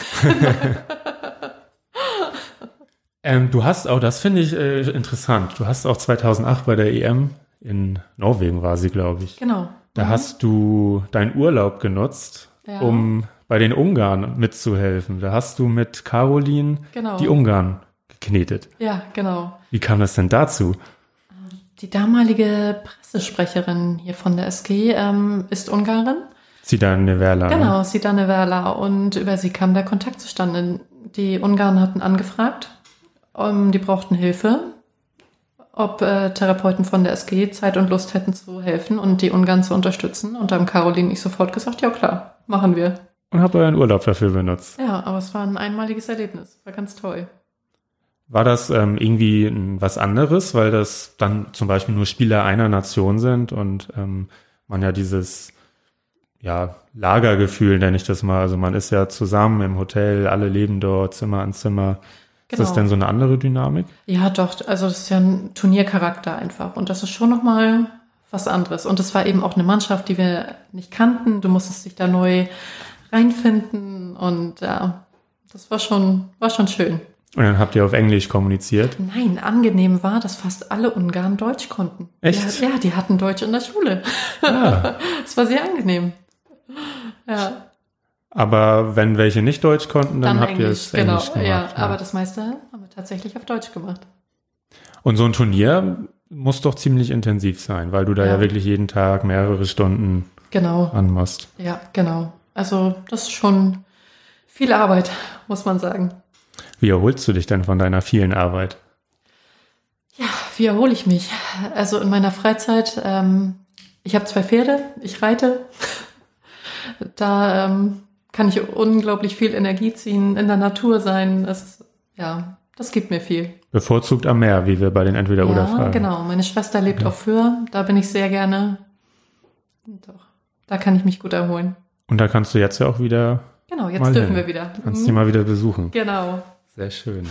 Ähm, du hast auch, das finde ich äh, interessant, du hast auch 2008 bei der EM in Norwegen war sie, glaube ich. Genau. Da hast du deinen Urlaub genutzt, Ja. um bei den Ungarn mitzuhelfen. Da hast du mit Caroline Genau. die Ungarn geknetet. Ja, genau. Wie kam das denn dazu? Die damalige Pressesprecherin hier von der SG ähm, ist Ungarin. Zidane Werla. ne? Genau, Sidane Werla. Und über sie kam der Kontakt zustande. Die Ungarn hatten angefragt, um, die brauchten Hilfe, ob äh, Therapeuten von der SG Zeit und Lust hätten zu helfen und die Ungarn zu unterstützen. Und da haben Caroline ich sofort gesagt, ja klar, machen wir. Und habt euren Urlaub dafür benutzt. Ja, aber es war ein einmaliges Erlebnis. War ganz toll. War das ähm, irgendwie was anderes, weil das dann zum Beispiel nur Spieler einer Nation sind und ähm, man ja dieses ja, Lagergefühl, nenne ich das mal. Also man ist ja zusammen im Hotel, alle leben dort, Zimmer an Zimmer. Ist das Genau. denn so eine andere Dynamik? Ja, doch. Also das ist ja ein Turniercharakter einfach. Und das ist schon nochmal was anderes. Und es war eben auch eine Mannschaft, die wir nicht kannten. Du musstest dich da neu reinfinden. Und ja, das war schon, war schon schön. Und dann habt ihr auf Englisch kommuniziert. Nein, angenehm war, dass fast alle Ungarn Deutsch konnten. Echt? Ja, ja die hatten Deutsch in der Schule. Ah. [laughs] Es war sehr angenehm. Ja, Aber wenn welche nicht Deutsch konnten, dann, dann habt ihr Englisch, es genau. Englisch gemacht. ja, aber das meiste haben wir tatsächlich auf Deutsch gemacht. Und so ein Turnier muss doch ziemlich intensiv sein, weil du da ja, Ja. wirklich jeden Tag mehrere Stunden Genau. ran musst. Ja, genau. Also das ist schon viel Arbeit, muss man sagen. Wie erholst du dich denn von deiner vielen Arbeit? Ja, wie erhole ich mich? Also in meiner Freizeit, ähm, ich habe zwei Pferde, ich reite. [laughs] Da ähm, kann ich unglaublich viel Energie ziehen, in der Natur sein. Das ist, ja, das gibt mir viel. Bevorzugt am Meer, wie wir bei den ja, Entweder-Oder-Fragen. genau. Meine Schwester lebt auf Föhr, da bin ich sehr gerne. Doch, da kann ich mich gut erholen. Und da kannst du jetzt ja auch wieder. Genau, jetzt dürfen hin. wir wieder. Kannst Mhm. die mal wieder besuchen. Genau. Sehr schön.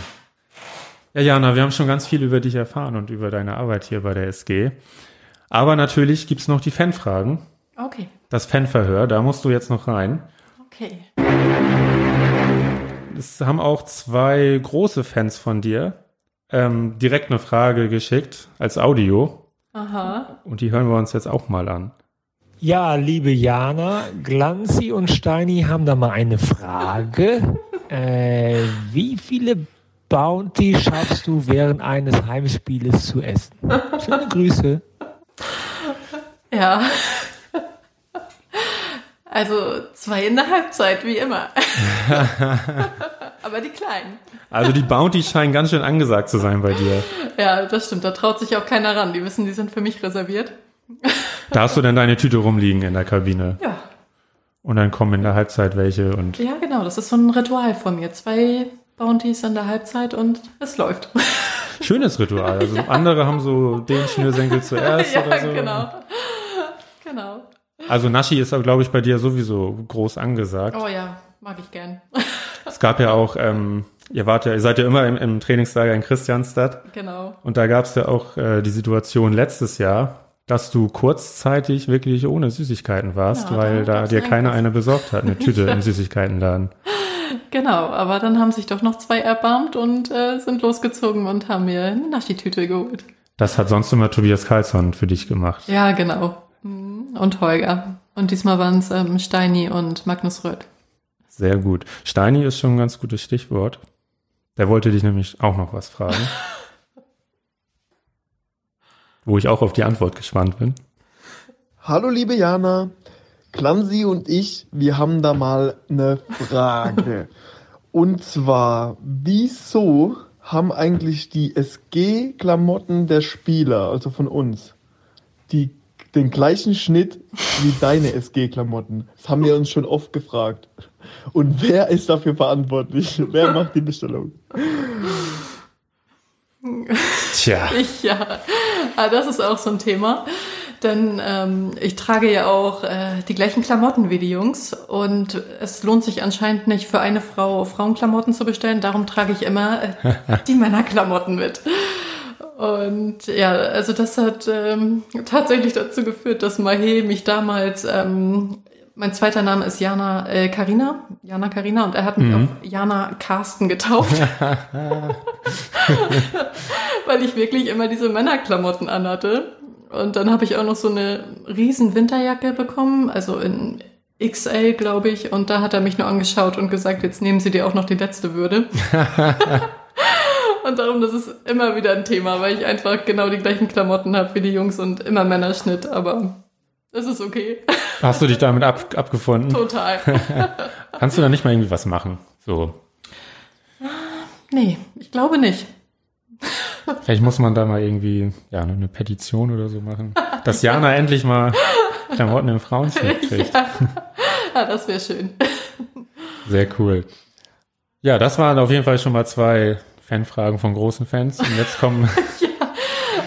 Ja, Jana, wir haben schon ganz viel über dich erfahren und über deine Arbeit hier bei der SG. Aber natürlich gibt's noch die Fanfragen. Okay. Das Fanverhör, da musst du jetzt noch rein. Okay. Es haben auch zwei große Fans von dir ähm, direkt eine Frage geschickt als Audio. Aha. Und die hören wir uns jetzt auch mal an. Ja, liebe Jana, Glanzi und Steini haben da mal eine Frage. Äh, wie viele Bounty schaffst du während eines Heimspieles zu essen? Schöne Grüße. Ja. Also zwei in der Halbzeit, wie immer. [laughs] Aber die kleinen. Also die Bounty scheinen ganz schön angesagt zu sein bei dir. Ja, das stimmt. Da traut sich auch keiner ran. Die wissen, die sind für mich reserviert. Da hast du dann deine Tüte rumliegen in der Kabine. Ja. Und dann kommen in der Halbzeit welche und Ja, genau. Das ist so ein Ritual von mir. Zwei Bounties in der Halbzeit und es läuft. [laughs] schönes Ritual. Also [laughs] andere haben so den Schnürsenkel zuerst [laughs] ja, oder so. genau. Genau. Also Naschi ist, glaube ich, bei dir sowieso groß angesagt. Oh ja, mag ich gern. Es gab ja auch, ähm, ihr wart ja, ihr seid ja immer im, im Trainingslager in Christianstadt. Genau. Und da gab es ja auch äh, die Situation letztes Jahr, dass du kurzzeitig wirklich ohne Süßigkeiten warst, Ja, weil da dir keiner eine besorgt hat, eine [laughs] Tüte im Süßigkeitenladen. Genau, aber dann haben sich doch noch zwei erbarmt und äh, sind losgezogen und haben mir eine Naschi-Tüte geholt. Das hat sonst immer Tobias Karlsson für dich gemacht. Ja, genau. Und Holger. Und diesmal waren es ähm, Steini und Magnus Röth. Sehr gut. Steini ist schon ein ganz gutes Stichwort. Der wollte dich nämlich auch noch was fragen. [laughs] Wo ich auch auf die Antwort gespannt bin. Hallo liebe Jana, Clancy und ich, wir haben da mal eine Frage. [laughs] und zwar, wieso haben eigentlich die SG-Klamotten der Spieler, also von uns, die, den gleichen Schnitt wie deine SG-Klamotten? Das haben wir uns schon oft gefragt. Und wer ist dafür verantwortlich? Wer macht die Bestellung? [laughs] Tja. Ich ja. Ah, das ist auch so ein Thema. Denn ähm, ich trage ja auch äh, die gleichen Klamotten wie die Jungs und es lohnt sich anscheinend nicht für eine Frau Frauenklamotten zu bestellen. Darum trage ich immer äh, [laughs] die Männerklamotten mit. Und ja, also das hat ähm, tatsächlich dazu geführt, dass Mahe mich damals, ähm, mein zweiter Name ist Jana äh, Karina, Jana Karina, und er hat mich Mhm. auf Jana Carsten getauft, [laughs] weil ich wirklich immer diese Männerklamotten anhatte. Und dann habe ich auch noch so eine riesen Winterjacke bekommen, also in XL, glaube ich. Und da hat er mich nur angeschaut und gesagt, jetzt nehmen Sie dir auch noch die letzte Würde. [laughs] Und darum, das ist immer wieder ein Thema, weil ich einfach genau die gleichen Klamotten habe wie die Jungs und immer Männerschnitt, aber das ist okay. Hast du dich damit ab, abgefunden? Total. [laughs] Kannst du da nicht mal irgendwie was machen? So. Nee, ich glaube nicht. Vielleicht muss man da mal irgendwie, ja, eine Petition oder so machen. Dass Jana [laughs] endlich mal Klamotten im Frauenschnitt kriegt. ja. ja, das wäre schön. Sehr cool. Ja, das waren auf jeden Fall schon mal zwei Fanfragen von großen Fans. Und jetzt kommen, [laughs]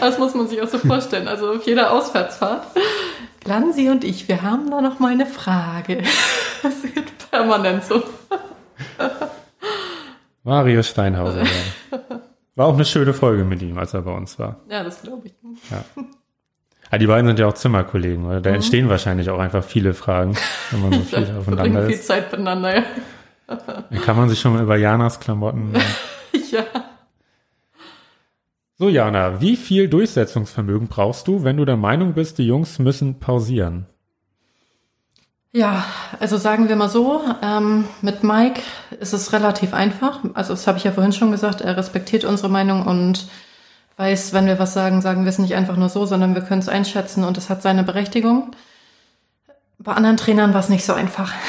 Das muss man sich auch so vorstellen. Also auf jeder Auswärtsfahrt. Glansi und ich, wir haben da noch mal eine Frage. [laughs] Das geht permanent so. Mario Steinhauser. Ja. War auch eine schöne Folge mit ihm, als er bei uns war. Ja, das glaube ich. Ja. Ah, die beiden sind ja auch Zimmerkollegen, oder? Da Mhm. entstehen wahrscheinlich auch einfach viele Fragen, wenn man so [laughs] viel Wir aufeinander verbringen viel ist. Zeit miteinander, ja. Dann kann man sich schon mal über Janas Klamotten. [laughs] So, Jana, wie viel Durchsetzungsvermögen brauchst du, wenn du der Meinung bist, die Jungs müssen pausieren? Ja, also sagen wir mal so, ähm, mit Mike ist es relativ einfach. Also das habe ich ja vorhin schon gesagt, er respektiert unsere Meinung und weiß, wenn wir was sagen, sagen wir es nicht einfach nur so, sondern wir können es einschätzen und es hat seine Berechtigung. Bei anderen Trainern war es nicht so einfach. [laughs]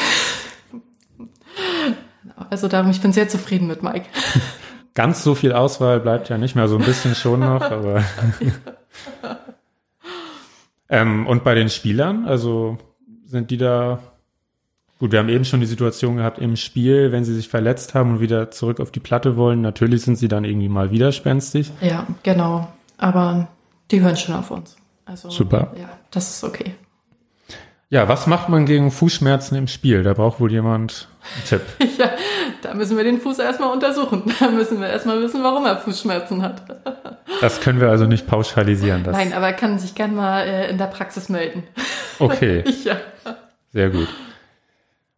Also darum, ich bin sehr zufrieden mit Mike. [laughs] Ganz so viel Auswahl bleibt ja nicht mehr, so ein bisschen schon noch, [laughs] aber. [laughs] ähm, und bei den Spielern, also sind die da. Gut, wir haben eben schon die Situation gehabt im Spiel, wenn sie sich verletzt haben und wieder zurück auf die Platte wollen, natürlich sind sie dann irgendwie mal widerspenstig. Ja, genau. Aber die hören schon auf uns. Also Super. ja, das ist okay. Ja, was macht man gegen Fußschmerzen im Spiel? Da braucht wohl jemand einen Tipp. [laughs] Ja, da müssen wir den Fuß erstmal untersuchen. Da müssen wir erstmal wissen, warum er Fußschmerzen hat. [laughs] Das können wir also nicht pauschalisieren. Das Nein, aber er kann sich gern mal äh, in der Praxis melden. [laughs] Okay, ja. sehr gut.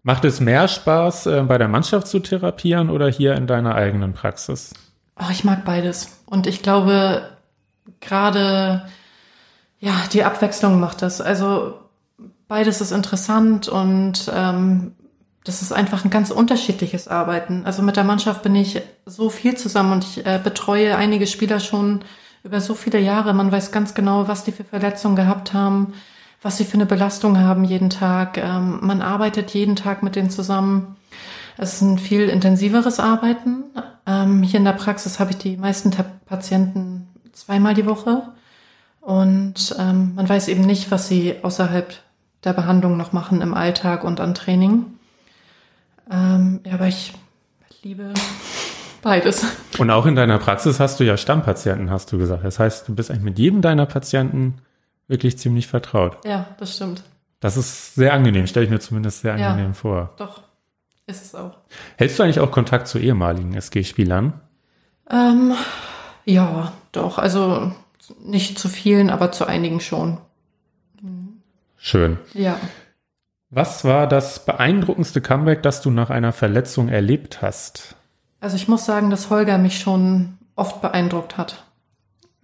Macht es mehr Spaß, äh, bei der Mannschaft zu therapieren oder hier in deiner eigenen Praxis? Oh, ich mag beides. Und ich glaube, gerade, ja, die Abwechslung macht das. Also beides ist interessant und ähm, das ist einfach ein ganz unterschiedliches Arbeiten. Also mit der Mannschaft bin ich so viel zusammen und ich äh, betreue einige Spieler schon über so viele Jahre. Man weiß ganz genau, was die für Verletzungen gehabt haben, was sie für eine Belastung haben jeden Tag. Ähm, man arbeitet jeden Tag mit denen zusammen. Es ist ein viel intensiveres Arbeiten. Ähm, hier in der Praxis habe ich die meisten Patienten zweimal die Woche. Und ähm, man weiß eben nicht, was sie außerhalb der Behandlung noch machen im Alltag und an Training. Ähm, ja, aber ich liebe beides. Und auch in deiner Praxis hast du ja Stammpatienten, hast du gesagt. Das heißt, du bist eigentlich mit jedem deiner Patienten wirklich ziemlich vertraut. Ja, das stimmt. Das ist sehr angenehm, stelle ich mir zumindest sehr Ja. angenehm vor. Doch, ist es auch. Hältst du eigentlich auch Kontakt zu ehemaligen SG-Spielern? Ähm, ja, doch. Also nicht zu vielen, aber zu einigen schon. Schön. Ja. Was war das beeindruckendste Comeback, das du nach einer Verletzung erlebt hast? Also ich muss sagen, dass Holger mich schon oft beeindruckt hat.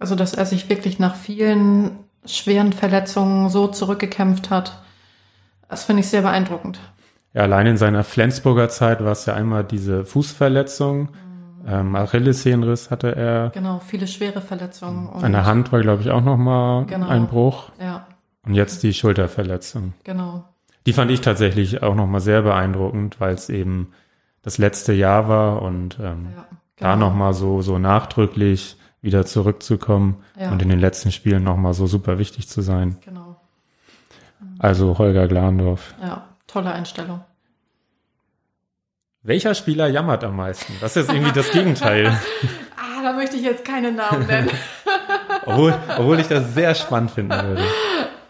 Also dass er sich wirklich nach vielen schweren Verletzungen so zurückgekämpft hat. Das finde ich sehr beeindruckend. Ja, allein in seiner Flensburger Zeit war es ja einmal diese Fußverletzung. Ähm, Achillessehnenriss hatte er. Genau, viele schwere Verletzungen. An der Hand war, glaube ich, auch noch mal Genau. ein Bruch. Ja, Und jetzt die Schulterverletzung. genau. Die fand ich tatsächlich auch nochmal sehr beeindruckend, weil es eben das letzte Jahr war und ähm, Ja, da genau. nochmal so, so nachdrücklich wieder zurückzukommen Ja. und in den letzten Spielen nochmal so super wichtig zu sein. Genau. Also Holger Glandorf. Ja, tolle Einstellung. Welcher Spieler jammert am meisten? Das ist irgendwie das Gegenteil. [laughs] Ah, da möchte ich jetzt keine Namen nennen. obwohl, obwohl ich das sehr spannend finden würde.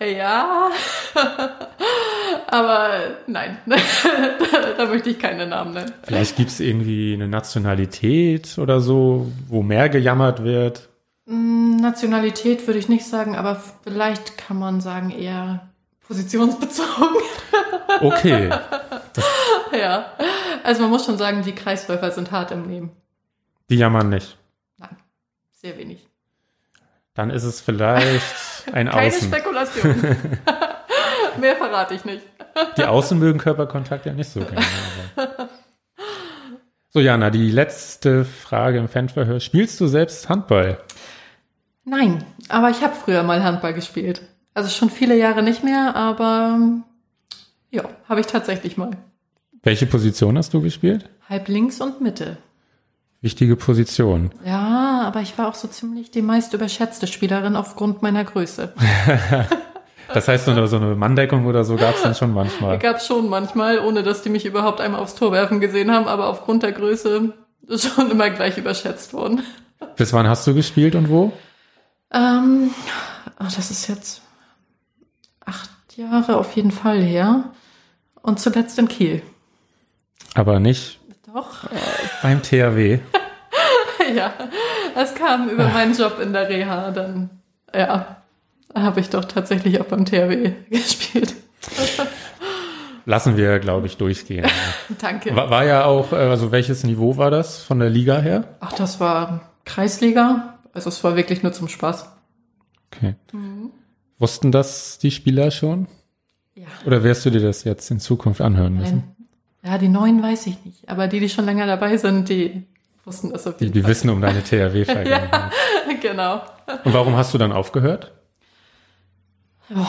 Ja. [laughs] Aber nein, da, [laughs] da möchte ich keine Namen nennen. Vielleicht gibt es irgendwie eine Nationalität oder so, wo mehr gejammert wird. Mm, Nationalität würde ich nicht sagen, aber vielleicht kann man sagen eher positionsbezogen. [laughs] Okay, ja. Also man muss schon sagen, die Kreisläufer sind hart im Leben. die jammern nicht. Sehr wenig. Dann ist es vielleicht ein Keine Außen. Spekulation. [laughs] Mehr verrate ich nicht. Die Außen mögen Körperkontakt ja nicht so gerne. Aber. So, Jana, die letzte Frage im Fanverhör. Spielst du selbst Handball? Nein, aber ich habe früher mal Handball gespielt. Also schon viele Jahre nicht mehr, aber ja, habe ich tatsächlich mal. Welche Position hast du gespielt? Halb links und Mitte. Wichtige Position. Ja, aber ich war auch so ziemlich die meist überschätzte Spielerin aufgrund meiner Größe. [laughs] Das heißt, so eine, Manndeckung oder so gab es dann schon manchmal. [laughs] Gab schon manchmal, ohne dass die mich überhaupt einmal aufs Tor werfen gesehen haben, aber aufgrund der Größe [laughs] schon immer gleich überschätzt worden. Bis wann hast du gespielt und wo? Ähm, ah, das ist jetzt acht Jahre auf jeden Fall her. Und zuletzt in Kiel. Aber nicht Doch. beim THW. ja, es kam über meinen Job in der Reha. Dann, ja, habe ich doch tatsächlich auch beim THW [laughs] gespielt. Lassen wir, glaube ich, durchgehen. [laughs] Danke. War, war ja auch, äh, also welches Niveau war das von der Liga her? Ach, das war Kreisliga. Also es war wirklich nur zum Spaß. Okay. Wussten das die Spieler schon? Ja. Oder wirst du dir das jetzt in Zukunft anhören müssen? Nein. Ja, die neuen weiß ich nicht. Aber die, die schon länger dabei sind, die wussten das auf Die, jeden die Fall. wissen um deine THW-Vergangenheit. [laughs] ja, genau. Und warum hast du dann aufgehört? Ja,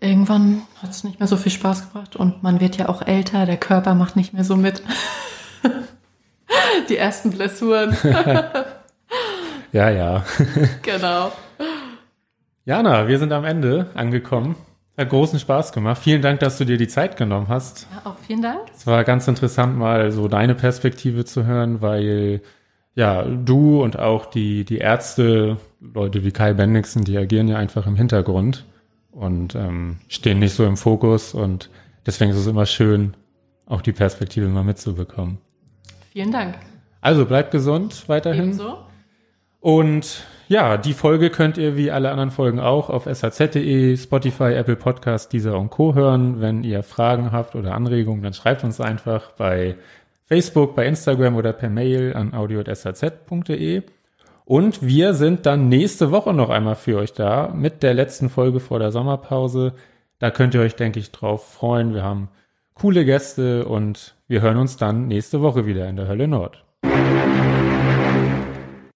irgendwann hat es nicht mehr so viel Spaß gebracht und man wird ja auch älter, der Körper macht nicht mehr so mit. [laughs] Die ersten Blessuren. [laughs] Ja, ja. genau. Jana, wir sind am Ende angekommen. Hat großen Spaß gemacht. Vielen Dank, dass du dir die Zeit genommen hast. Ja, auch vielen Dank. Es war ganz interessant, mal so deine Perspektive zu hören, weil ja, du und auch die, die Ärzte, Leute wie Kai Bendixen, die agieren ja einfach im Hintergrund und ähm, stehen nicht so im Fokus und deswegen ist es immer schön, auch die Perspektive mal mitzubekommen. Vielen Dank. Also bleibt gesund weiterhin. Ebenso. Und ja, die Folge könnt ihr wie alle anderen Folgen auch auf shz.de, Spotify, Apple Podcast, Deezer und Co. hören. Wenn ihr Fragen habt oder Anregungen, dann schreibt uns einfach bei Facebook, bei Instagram oder per Mail an audio.shz.de. Und wir sind dann nächste Woche noch einmal für euch da mit der letzten Folge vor der Sommerpause. Da könnt ihr euch, denke ich, drauf freuen. Wir haben coole Gäste und wir hören uns dann nächste Woche wieder in der Hölle Nord.